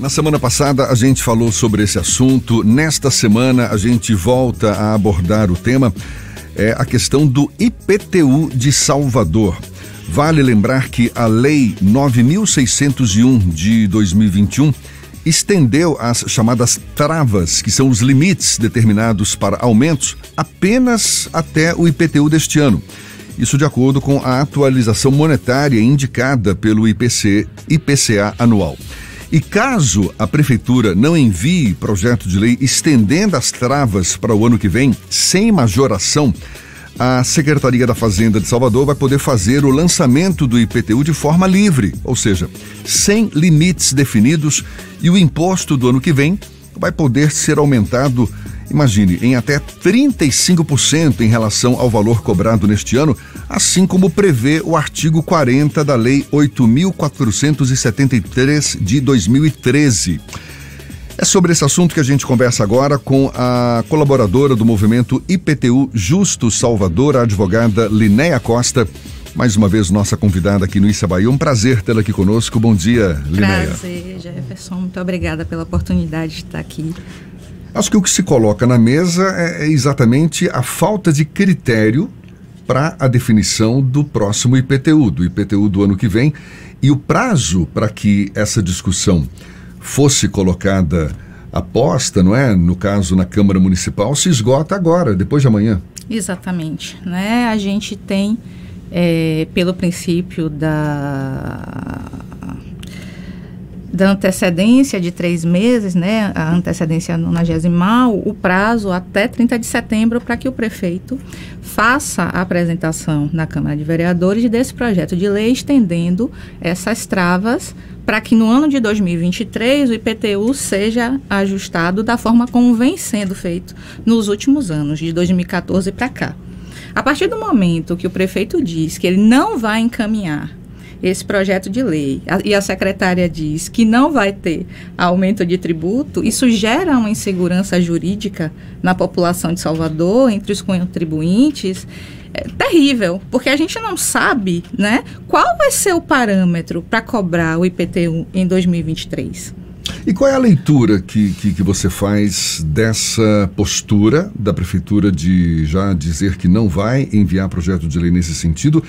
Na semana passada a gente falou sobre esse assunto. Nesta semana a gente volta a abordar o tema, é a questão do IPTU de Salvador. Vale lembrar que a Lei 9601 de 2021 estendeu as chamadas travas, que são os limites determinados para aumentos, apenas até o IPTU deste ano. Isso de acordo com a atualização monetária indicada pelo IPC, IPCA anual. E caso a prefeitura não envie projeto de lei estendendo as travas para o ano que vem, sem majoração, a Secretaria da Fazenda de Salvador vai poder fazer o lançamento do IPTU de forma livre, ou seja, sem limites definidos, e o imposto do ano que vem vai poder ser aumentado, imagine, em até 35% em relação ao valor cobrado neste ano, assim como prevê o artigo 40 da Lei 8.473 de 2013. É sobre esse assunto que a gente conversa agora com a colaboradora do movimento IPTU Justo Salvador, a advogada Linéia Costa. Mais uma vez, nossa convidada aqui no Issa Bahia. Um prazer tê-la aqui conosco. Bom dia, Linéia. Prazer, Jefferson. Muito obrigada pela oportunidade de estar aqui. Acho que o que se coloca na mesa é, é exatamente a falta de critério para a definição do próximo IPTU, do IPTU do ano que vem, e o prazo para que essa discussão fosse colocada aposta, não é? No caso na Câmara Municipal, se esgota agora, depois de amanhã. Exatamente, né? A gente tem é, pelo princípio da da antecedência de três meses, né, a antecedência nonagesimal, o prazo até 30 de setembro para que o prefeito faça a apresentação na Câmara de Vereadores desse projeto de lei estendendo essas travas para que no ano de 2023 o IPTU seja ajustado da forma como vem sendo feito nos últimos anos, de 2014 para cá. A partir do momento que o prefeito diz que ele não vai encaminhar esse projeto de lei a, e a secretária diz que não vai ter aumento de tributo, isso gera uma insegurança jurídica na população de Salvador, entre os contribuintes. É terrível, porque a gente não sabe, né, qual vai ser o parâmetro para cobrar o IPTU em 2023. E qual é a leitura que, que, que, você faz dessa postura da Prefeitura de já dizer que não vai enviar projeto de lei nesse sentido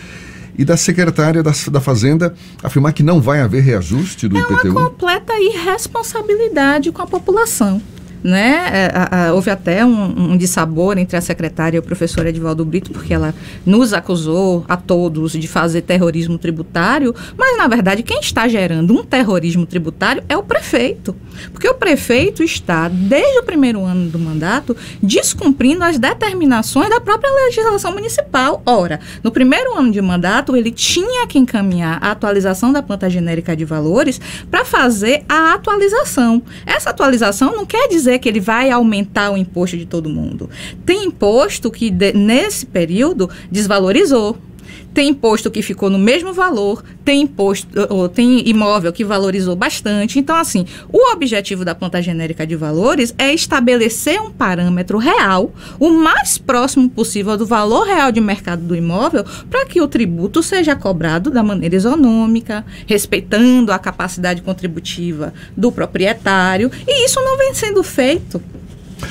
e da secretária da, da Fazenda afirmar que não vai haver reajuste do é IPTU? É uma completa irresponsabilidade com a população né? É, a, a, houve até um, um dissabor entre a secretária e o professor Edvaldo Brito, porque ela nos acusou a todos de fazer terrorismo tributário, mas na verdade quem está gerando um terrorismo tributário é o prefeito. Porque o prefeito está, desde o primeiro ano do mandato, descumprindo as determinações da própria legislação municipal. Ora, no primeiro ano de mandato, ele tinha que encaminhar a atualização da planta genérica de valores para fazer a atualização. Essa atualização não quer dizer dizer que ele vai aumentar o imposto de todo mundo. Tem imposto que, de, nesse período, desvalorizou tem imposto que ficou no mesmo valor, tem imposto, ou tem imóvel que valorizou bastante. Então, assim, o objetivo da planta genérica de valores é estabelecer um parâmetro real, o mais próximo possível do valor real de mercado do imóvel, para que o tributo seja cobrado da maneira isonômica, respeitando a capacidade contributiva do proprietário. E isso não vem sendo feito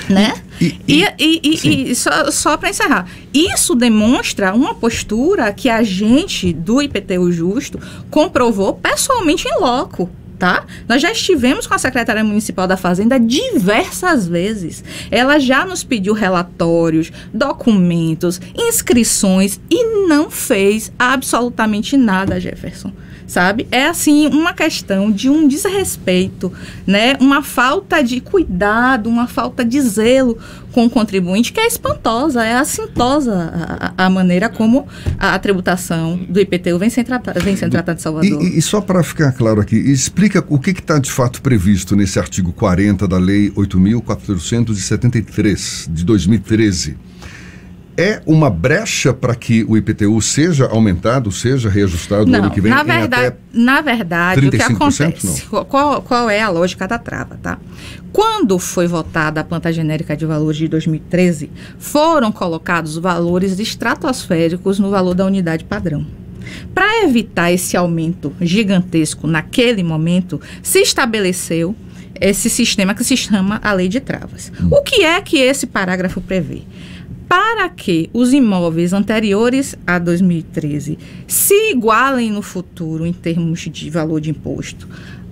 né? E, e, e, e, só, só para encerrar, isso demonstra uma postura que a gente do IPTU Justo comprovou pessoalmente em loco. Tá? Nós já estivemos com a secretária municipal da Fazenda diversas vezes. Ela já nos pediu relatórios, documentos, inscrições e não fez absolutamente nada, Jefferson sabe? É assim uma questão de um desrespeito, né? Uma falta de cuidado, uma falta de zelo com o contribuinte que é espantosa, é assintosa a, a maneira como a, a, tributação do IPTU vem sendo tratada, vem sendo tratada em Salvador. E, e só para ficar claro aqui, explica o que está de fato previsto nesse artigo 40 da Lei 8.473 de 2013 é uma brecha para que o IPTU seja aumentado, seja reajustado não, no ano que vem? Na verdade, na verdade o que acontece? Qual, qual é a lógica da trava, tá? Quando foi votada a planta genérica de valores de 2013, foram colocados valores estratosféricos no valor da unidade padrão. Para evitar esse aumento gigantesco naquele momento, se estabeleceu esse sistema que se chama a lei de travas. O que é que esse parágrafo prevê? Para que os imóveis anteriores a 2013 se igualem no futuro em termos de valor de imposto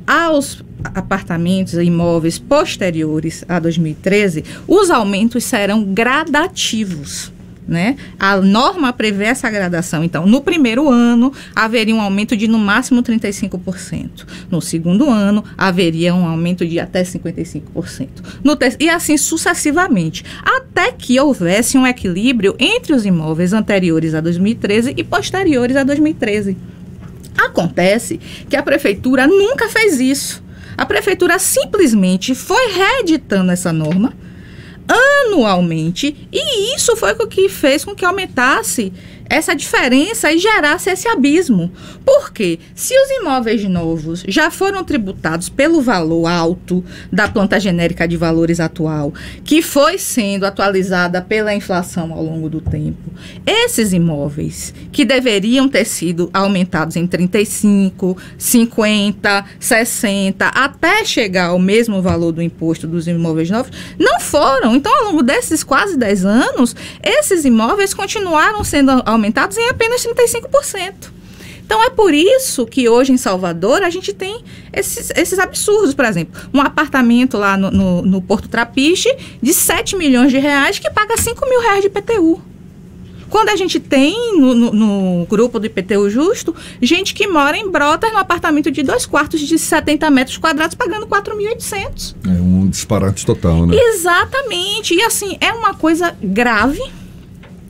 aos apartamentos e imóveis posteriores a 2013, os aumentos serão gradativos. Né? A norma prevê essa gradação. Então, no primeiro ano, haveria um aumento de no máximo 35%. No segundo ano, haveria um aumento de até 55%. No e assim sucessivamente, até que houvesse um equilíbrio entre os imóveis anteriores a 2013 e posteriores a 2013. Acontece que a prefeitura nunca fez isso. A prefeitura simplesmente foi reeditando essa norma anualmente. E isso foi o que fez com que aumentasse essa diferença e gerasse esse abismo. Porque se os imóveis novos já foram tributados pelo valor alto da planta genérica de valores atual, que foi sendo atualizada pela inflação ao longo do tempo, esses imóveis que deveriam ter sido aumentados em 35, 50, 60, até chegar ao mesmo valor do imposto dos imóveis novos, não foram. Então, ao longo desses quase 10 anos, esses imóveis continuaram sendo aumentados aumentados em apenas 35%. Então é por isso que hoje em Salvador a gente tem esses, esses absurdos, por exemplo, um apartamento lá no, no, no, Porto Trapiche de 7 milhões de reais que paga 5 mil reais de IPTU. Quando a gente tem no, no, no, grupo do IPTU Justo, gente que mora em Brotas, no apartamento de dois quartos de 70 metros quadrados, pagando 4.800. É um disparate total, né? Exatamente. E assim, é uma coisa grave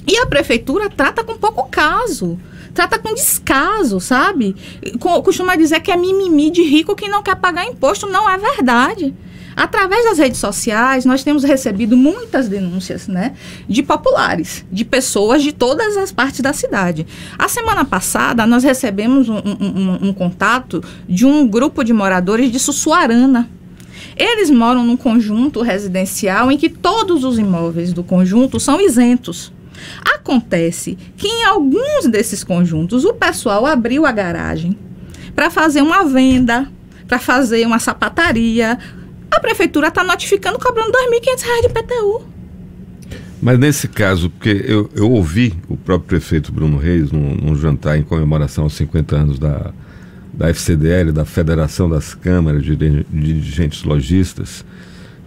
e a prefeitura trata com pouco caso. Trata com descaso, sabe? Costuma dizer que é mimimi de rico que não quer pagar imposto. Não é verdade. Através das redes sociais, nós temos recebido muitas denúncias, né? De populares, de pessoas de todas as partes da cidade. A semana passada, nós recebemos um, um, um contato de um grupo de moradores de Sussuarana. Eles moram num conjunto residencial em que todos os imóveis do conjunto são isentos. Acontece que em alguns desses conjuntos o pessoal abriu a garagem para fazer uma venda, para fazer uma sapataria. A prefeitura está notificando cobrando R$ 2.500 de PTU. Mas nesse caso, porque eu, eu ouvi o próprio prefeito Bruno Reis num, num jantar em comemoração aos 50 anos da, da FCDL, da Federação das Câmaras de Dirigentes Logistas,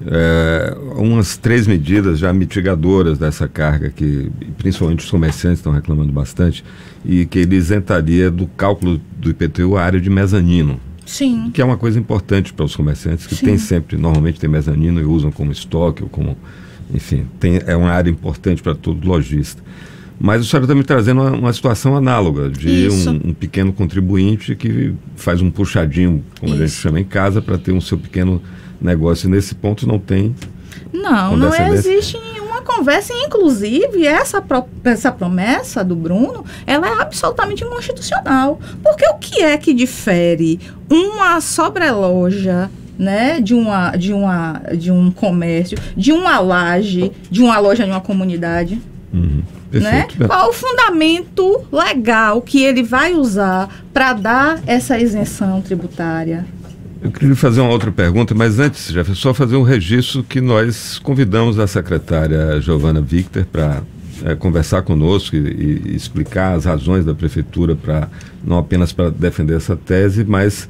é, umas três medidas já mitigadoras dessa carga, que principalmente os comerciantes estão reclamando bastante, e que ele isentaria do cálculo do IPTU a área de mezanino. Sim. Que é uma coisa importante para os comerciantes, que Sim. tem sempre, normalmente tem mezanino e usam como estoque ou como. Enfim, tem, é uma área importante para todo lojista. Mas o senhor está me trazendo uma, uma situação análoga de um, um, pequeno contribuinte que faz um puxadinho, como Isso. a gente chama em casa, para ter um seu pequeno negócio. Nesse ponto não tem. Não, não existe nenhuma conversa. Inclusive, essa, pro, essa promessa do Bruno, ela é absolutamente inconstitucional. Porque o que é que difere uma sobreloja né, de, uma, de, uma, de um comércio, de uma laje, de uma loja de uma comunidade? Uhum. Né? Qual o fundamento legal que ele vai usar para dar essa isenção tributária? Eu queria fazer uma outra pergunta, mas antes, já só fazer um registro que nós convidamos a secretária Giovana Victor para é, conversar conosco e, e, explicar as razões da prefeitura para não apenas para defender essa tese, mas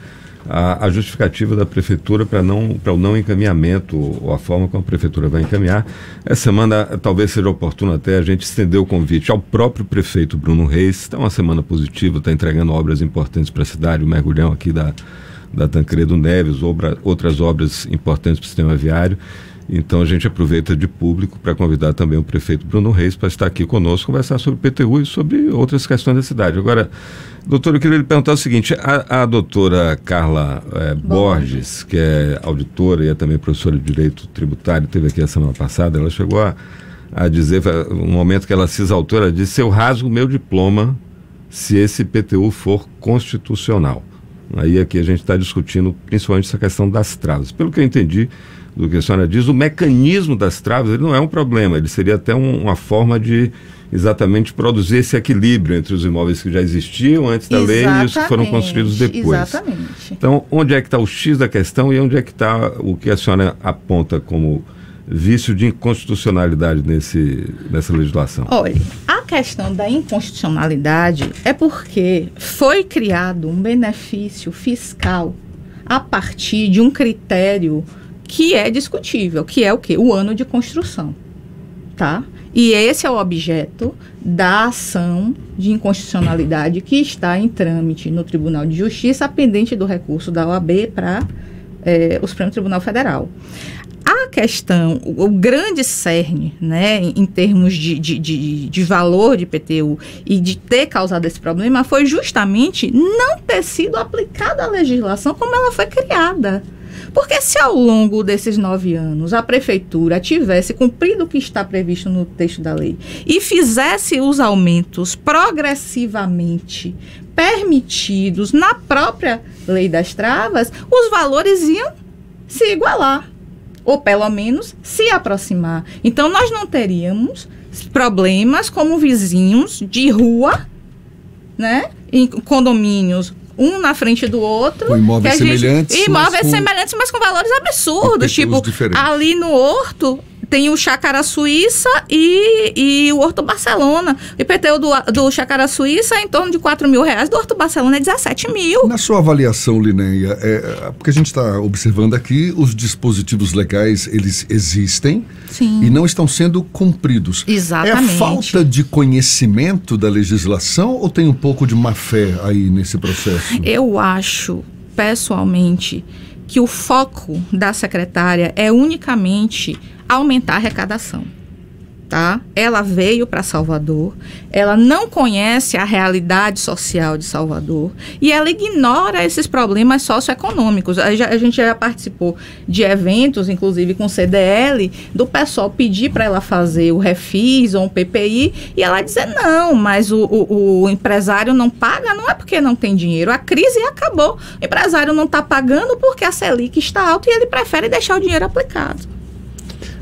a, a justificativa da prefeitura para não para o não encaminhamento ou a forma como a prefeitura vai encaminhar. Essa semana talvez seja oportuno até a gente estender o convite ao próprio prefeito Bruno Reis. Está uma semana positiva, está entregando obras importantes para a cidade, o mergulhão aqui da da Tancredo Neves, obra, outras obras importantes para o sistema viário. Então a gente aproveita de público para convidar também o prefeito Bruno Reis para estar aqui conosco, conversar sobre o PTU e sobre outras questões da cidade. Agora, doutor, eu queria lhe perguntar o seguinte: a, a doutora Carla é, Borges, que é auditora e é também professora de Direito Tributário, teve aqui a semana passada, ela chegou a, a dizer, no momento que ela se exaltou, ela disse: Eu rasgo meu diploma se esse PTU for constitucional. Aí aqui a gente está discutindo principalmente essa questão das travas. Pelo que eu entendi do que a senhora diz, o mecanismo das travas ele não é um problema, ele seria até um, uma forma de exatamente produzir esse equilíbrio entre os imóveis que já existiam antes da lei e os que foram construídos depois. Exatamente. Então, onde é que está o X da questão e onde é que está o que a senhora aponta como vício de inconstitucionalidade nesse, nessa legislação? Olha, a questão da inconstitucionalidade é porque foi criado um benefício fiscal a partir de um critério que é discutível, que é o quê? O ano de construção, tá? E esse é o objeto da ação de inconstitucionalidade que está em trâmite no Tribunal de Justiça, pendente do recurso da OAB para é, o Supremo Tribunal Federal. Questão, o, grande cerne, né, em, termos de, de, de, de, valor de IPTU e de ter causado esse problema, foi justamente não ter sido aplicada a legislação como ela foi criada. Porque se ao longo desses nove anos a prefeitura tivesse cumprido o que está previsto no texto da lei e fizesse os aumentos progressivamente permitidos na própria lei das travas, os valores iam se igualar ou pelo menos se aproximar. Então nós não teríamos problemas como vizinhos de rua, né, em condomínios um na frente do outro. Com imóveis semelhantes. Gente, imóveis mas com, semelhantes, mas com valores absurdos. Tipo, diferentes. ali no Horto, tem o Chácara Suíça e, e o Horto Barcelona. O IPTU do, do Chácara Suíça é em torno de 4 mil reais, do Horto Barcelona é 17 mil. Na sua avaliação, Lineia, é, porque a gente está observando aqui, os dispositivos legais, eles existem Sim. e não estão sendo cumpridos. Exatamente. É falta de conhecimento da legislação ou tem um pouco de má fé aí nesse processo? Eu acho, pessoalmente, que o foco da secretária é unicamente aumentar a arrecadação. Tá? Ela veio para Salvador, ela não conhece a realidade social de Salvador e ela ignora esses problemas socioeconômicos. A, gente já participou de eventos, inclusive com CDL, do pessoal pedir para ela fazer o refis ou um PPI e ela dizer não, mas o, o, o, empresário não paga, não é porque não tem dinheiro. A crise acabou. O empresário não está pagando porque a Selic está alta e ele prefere deixar o dinheiro aplicado.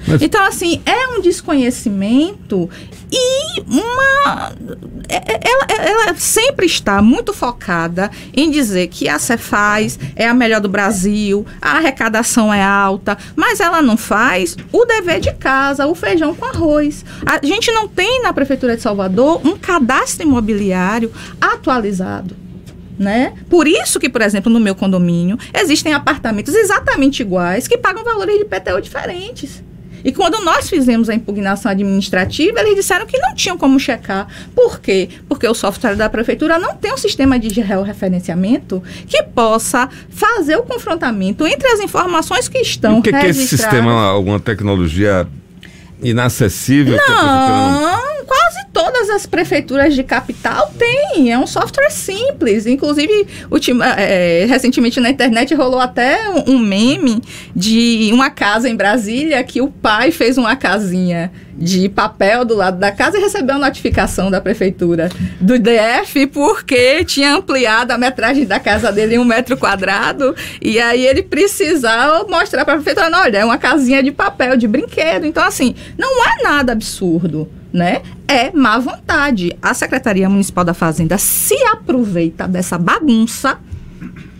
Mas... Então, assim, é um desconhecimento e uma. É, é, ela, ela, sempre está muito focada em dizer que a Cefaz é a melhor do Brasil, a arrecadação é alta, mas ela não faz o dever de casa, o feijão com arroz. A gente não tem na Prefeitura de Salvador um cadastro imobiliário atualizado. Né? Por isso que, por exemplo, no meu condomínio existem apartamentos exatamente iguais que pagam valores de PTU diferentes. E quando nós fizemos a impugnação administrativa, eles disseram que não tinham como checar. Por quê? Porque o software da prefeitura não tem um sistema de georreferenciamento que possa fazer o confrontamento entre as informações que estão e o que, que é esse sistema, alguma tecnologia inacessível? Não, quase todas as prefeituras de capital têm. É um software simples. Inclusive, ultima, é, recentemente na internet rolou até um meme de uma casa em Brasília que o pai fez uma casinha de papel do lado da casa e recebeu notificação da prefeitura do DF porque tinha ampliado a metragem da casa dele em um metro quadrado e aí ele precisava mostrar para a prefeitura, olha, é uma casinha de papel, de brinquedo. Então, assim, não é nada absurdo né? É má vontade. A Secretaria Municipal da Fazenda se aproveita dessa bagunça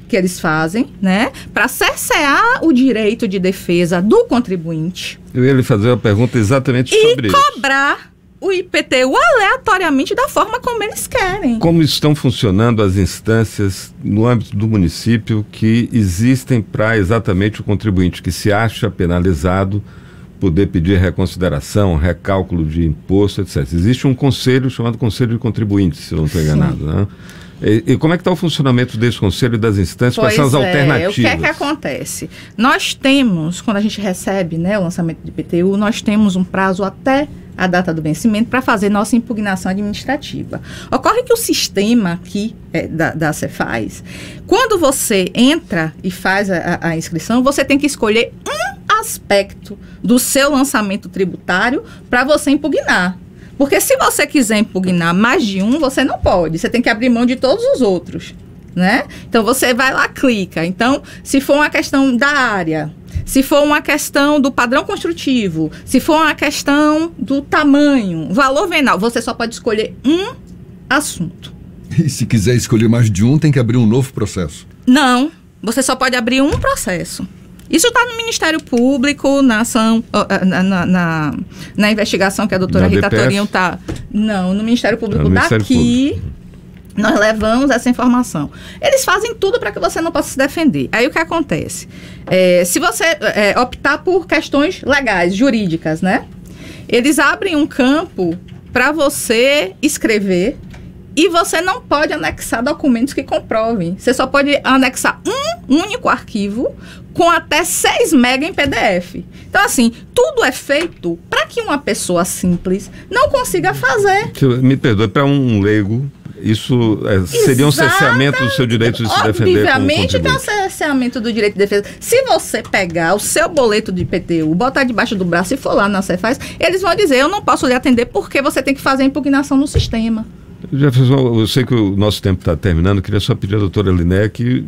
que eles fazem, né, para cercear o direito de defesa do contribuinte. Eu ia lhe fazer uma pergunta exatamente sobre isso. E cobrar o IPTU aleatoriamente da forma como eles querem. Como estão funcionando as instâncias no âmbito do município que existem para exatamente o contribuinte que se acha penalizado poder pedir reconsideração, recálculo de imposto, etc. Existe um conselho chamado Conselho de Contribuintes, se eu não estou enganado, né? E, e, como é que está o funcionamento desse conselho e das instâncias pois com essas é, alternativas? O que é que acontece? Nós temos, quando a gente recebe né, o lançamento de IPTU, nós temos um prazo até a data do vencimento para fazer nossa impugnação administrativa. Ocorre que o sistema aqui é, da, da Cefaz, quando você entra e faz a, a inscrição, você tem que escolher um aspecto do seu lançamento tributário para você impugnar. Porque se você quiser impugnar mais de um, você não pode. Você tem que abrir mão de todos os outros. Né? Então você vai lá, clica. Então, se for uma questão da área, se for uma questão do padrão construtivo, se for uma questão do tamanho, valor venal, você só pode escolher um assunto. E se quiser escolher mais de um, tem que abrir um novo processo? Não, você só pode abrir um processo. Isso está no Ministério Público, na ação, na, na, na, na investigação que a doutora na Rita Torinho está. Não, no Ministério Público no daqui. Ministério Público. Nós levamos essa informação. Eles fazem tudo para que você não possa se defender. Aí o que acontece? É, se você é, optar por questões legais, jurídicas, né? Eles abrem um campo para você escrever e você não pode anexar documentos que comprovem. Você só pode anexar um único arquivo com até 6 MB em PDF. Então, assim, tudo é feito para que uma pessoa simples não consiga fazer. Me perdoe, para um leigo, isso é, seria um cerceamento do seu direito de se defender Obviamente tem um cerceamento do direito de defesa. Se você pegar o seu boleto de IPTU, botar debaixo do braço e for lá na Cefaz, eles vão dizer, eu não posso lhe atender porque você tem que fazer a impugnação no sistema. Jefferson, eu sei que o nosso tempo está terminando, queria só pedir à doutora Liné que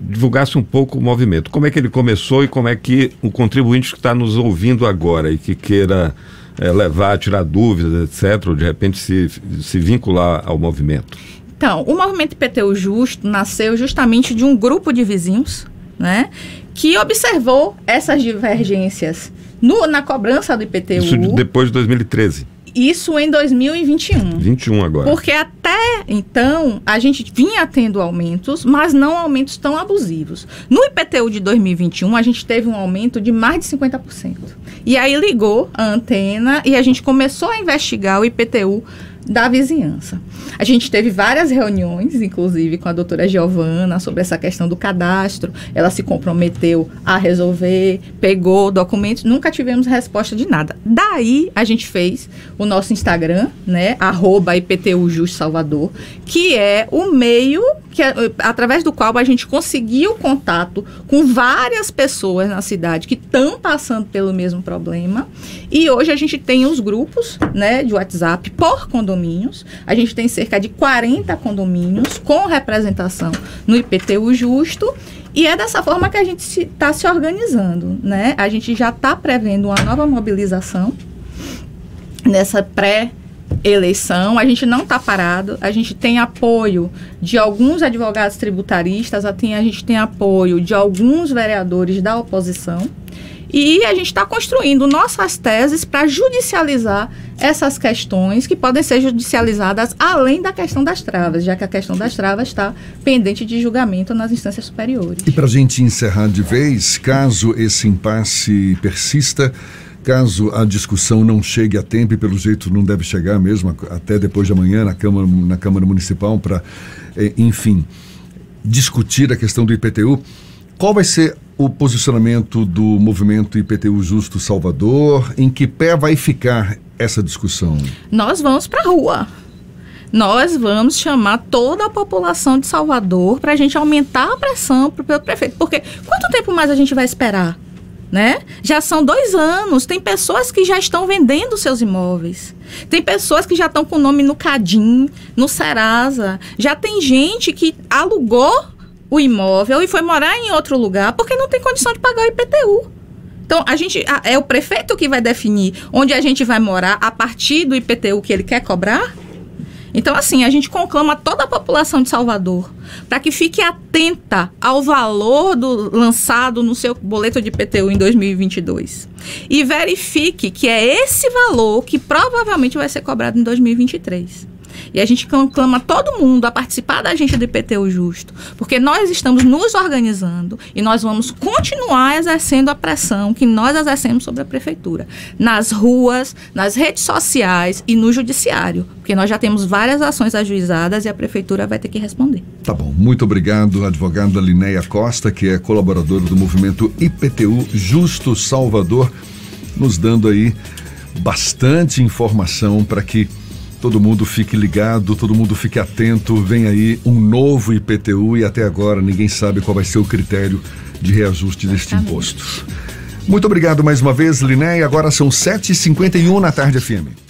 divulgasse um pouco o movimento. Como é que ele começou e como é que o contribuinte que está nos ouvindo agora e que queira é, levar, tirar dúvidas, etc., ou de repente se, se vincular ao movimento? Então, o movimento IPTU Justo nasceu justamente de um grupo de vizinhos, né, que observou essas divergências no, na cobrança do IPTU. Isso depois de 2013. Isso em 2021. 21 agora. Porque até então a gente vinha tendo aumentos, mas não aumentos tão abusivos. No IPTU de 2021 a gente teve um aumento de mais de 50%. E aí ligou a antena e a gente começou a investigar o IPTU da vizinhança. A gente teve várias reuniões, inclusive com a doutora Giovana, sobre essa questão do cadastro. Ela se comprometeu a resolver, pegou documentos, nunca tivemos resposta de nada. Daí a gente fez o nosso Instagram, né, arroba IPTU Just Salvador, que é o meio que, é, através do qual a gente conseguiu contato com várias pessoas na cidade que estão passando pelo mesmo problema. E hoje a gente tem os grupos né, de WhatsApp por condomínios. A gente tem cerca de 40 condomínios com representação no IPTU Justo. E é dessa forma que a gente está se, se organizando. Né? A gente já está prevendo uma nova mobilização nessa pré eleição, a gente não está parado, a gente tem apoio de alguns advogados tributaristas, a gente tem apoio de alguns vereadores da oposição. E a gente está construindo nossas teses para judicializar essas questões que podem ser judicializadas além da questão das travas, já que a questão das travas está pendente de julgamento nas instâncias superiores. E para a gente encerrar de vez, caso esse impasse persista, Caso a discussão não chegue a tempo, e pelo jeito não deve chegar mesmo, até depois de amanhã na Câmara, na Câmara Municipal, para, eh, enfim, discutir a questão do IPTU, qual vai ser o posicionamento do movimento IPTU Justo Salvador? Em que pé vai ficar essa discussão? Nós vamos para a rua. Nós vamos chamar toda a população de Salvador para a gente aumentar a pressão para o prefeito. Porque quanto tempo mais a gente vai esperar? Né? Já são dois anos. Tem pessoas que já estão vendendo seus imóveis. Tem pessoas que já estão com o nome no Cadim, no Serasa. Já tem gente que alugou o imóvel e foi morar em outro lugar porque não tem condição de pagar o IPTU. Então, a gente é o prefeito que vai definir onde a gente vai morar a partir do IPTU que ele quer cobrar? Então, assim, a gente conclama toda a população de Salvador para que fique atenta ao valor do, lançado no seu boleto de IPTU em 2022 e verifique que é esse valor que provavelmente vai ser cobrado em 2023. E a gente clama todo mundo a participar da agência do IPTU Justo, porque nós estamos nos organizando e nós vamos continuar exercendo a pressão que nós exercemos sobre a prefeitura, nas ruas, nas redes sociais e no judiciário, porque nós já temos várias ações ajuizadas e a prefeitura vai ter que responder. Tá bom, muito obrigado, advogada Linéia Costa, que é colaboradora do movimento IPTU Justo Salvador, nos dando aí bastante informação para que Todo mundo fique ligado, todo mundo fique atento. Vem aí um novo IPTU e até agora ninguém sabe qual vai ser o critério de reajuste deste imposto. Muito obrigado mais uma vez, Liné. Agora são 7h51 na tarde FM.